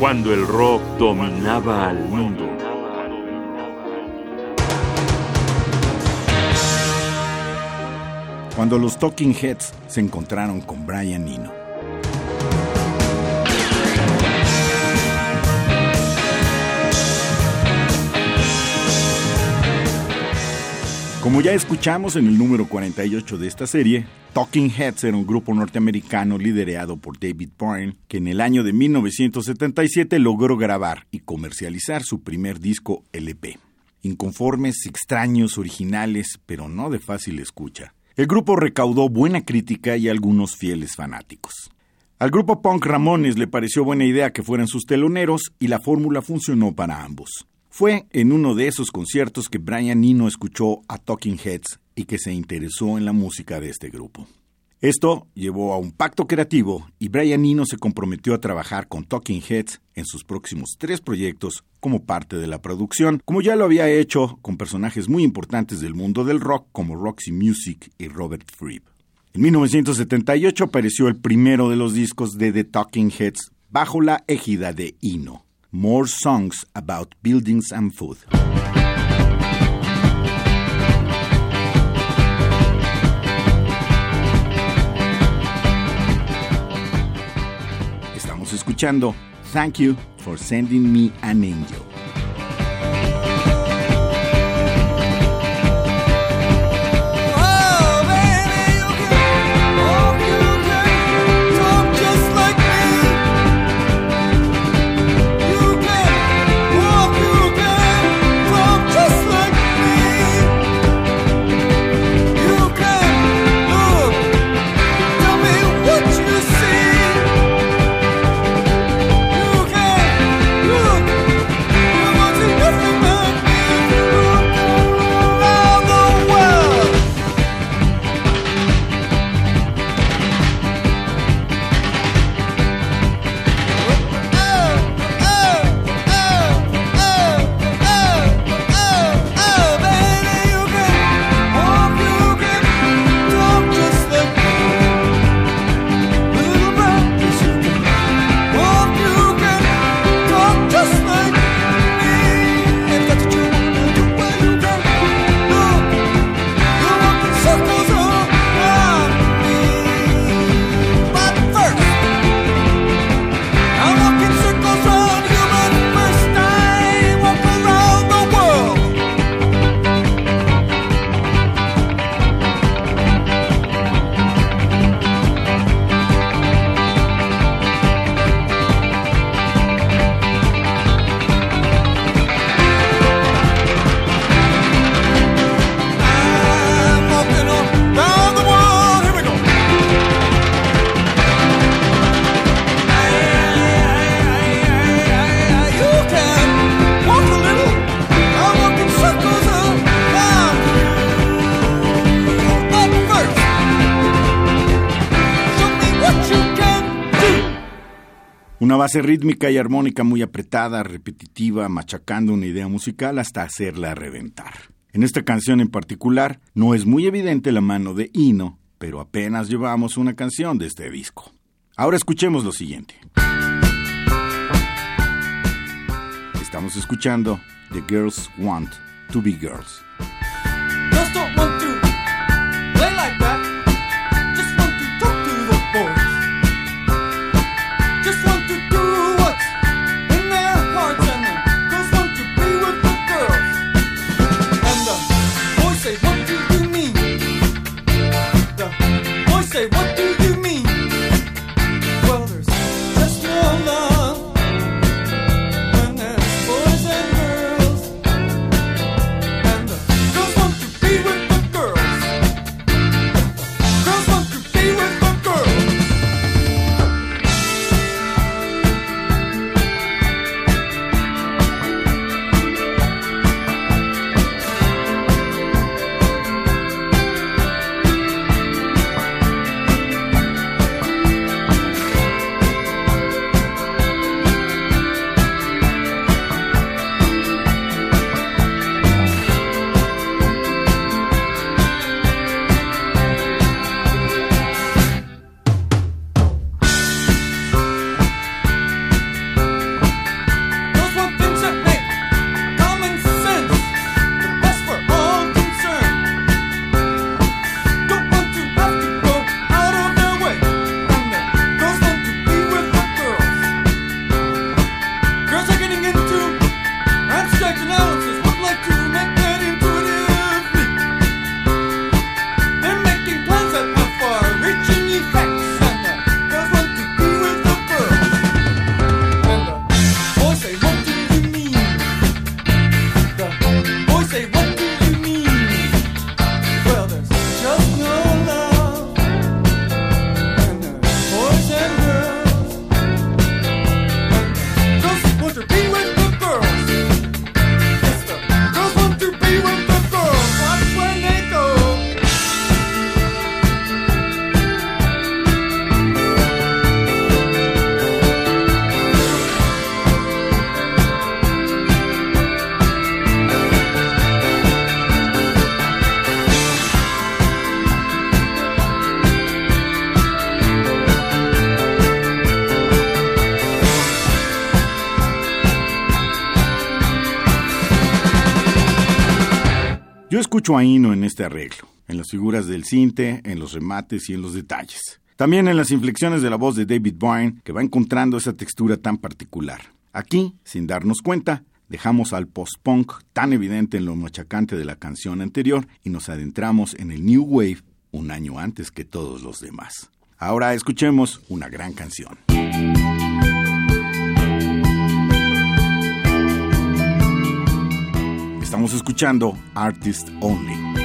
cuando el rock dominaba al mundo. Cuando los Talking Heads se encontraron con Brian Eno. Como ya escuchamos en el número 48 de esta serie, Talking Heads era un grupo norteamericano liderado por David Byrne, que en el año de 1977 logró grabar y comercializar su primer disco LP. Inconformes, extraños, originales, pero no de fácil escucha. El grupo recaudó buena crítica y algunos fieles fanáticos. Al grupo punk Ramones le pareció buena idea que fueran sus teloneros y la fórmula funcionó para ambos. Fue en uno de esos conciertos que Brian Eno escuchó a Talking Heads y que se interesó en la música de este grupo. Esto llevó a un pacto creativo y Brian Eno se comprometió a trabajar con Talking Heads en sus próximos tres proyectos como parte de la producción, como ya lo había hecho con personajes muy importantes del mundo del rock como Roxy Music y Robert Fripp. En 1978 apareció el primero de los discos de The Talking Heads bajo la égida de Eno. more songs about buildings and food. Escuchando Thank You for Sending Me an Angel. Una base rítmica y armónica muy apretada, repetitiva, machacando una idea musical hasta hacerla reventar. En esta canción en particular no es muy evidente la mano de Ino, pero apenas llevamos una canción de este disco. Ahora escuchemos lo siguiente. Estamos escuchando The Girls Want to Be Girls. Escucho a Ino en este arreglo, en las figuras del cinte, en los remates y en los detalles. También en las inflexiones de la voz de David Byrne, que va encontrando esa textura tan particular. Aquí, sin darnos cuenta, dejamos al post-punk tan evidente en lo machacante de la canción anterior y nos adentramos en el New Wave un año antes que todos los demás. Ahora escuchemos una gran canción. Estamos escuchando Artist Only.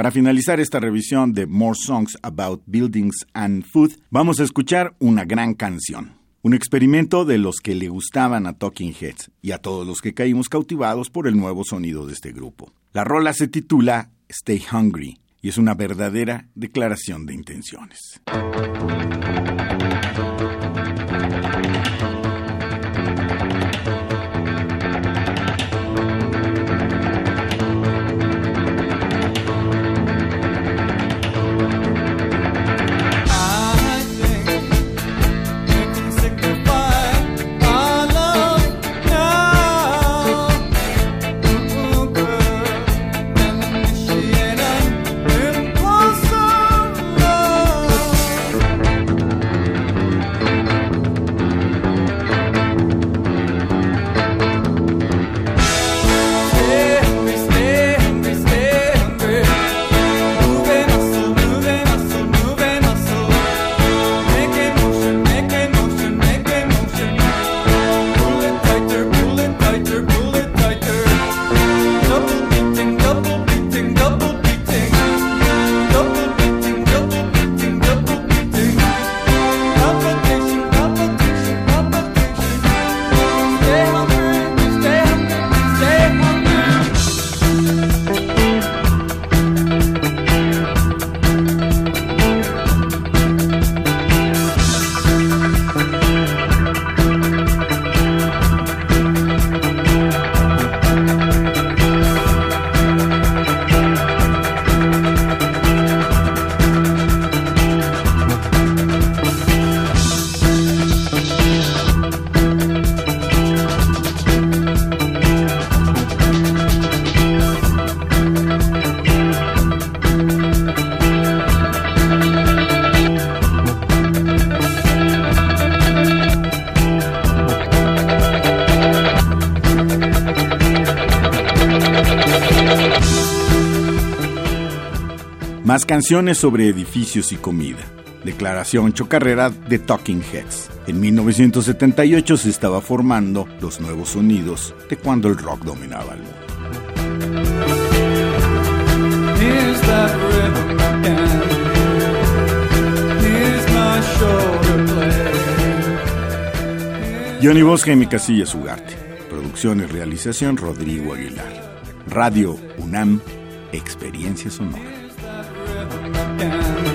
Para finalizar esta revisión de More Songs About Buildings and Food, vamos a escuchar una gran canción. Un experimento de los que le gustaban a Talking Heads y a todos los que caímos cautivados por el nuevo sonido de este grupo. La rola se titula Stay Hungry y es una verdadera declaración de intenciones. Más canciones sobre edificios y comida. Declaración chocarrera de Talking Heads. En 1978 se estaba formando los nuevos sonidos de cuando el rock dominaba el mundo. Johnny Bosca y mi casilla Ugarte. Producción y realización Rodrigo Aguilar. Radio UNAM, Experiencia Sonora. down.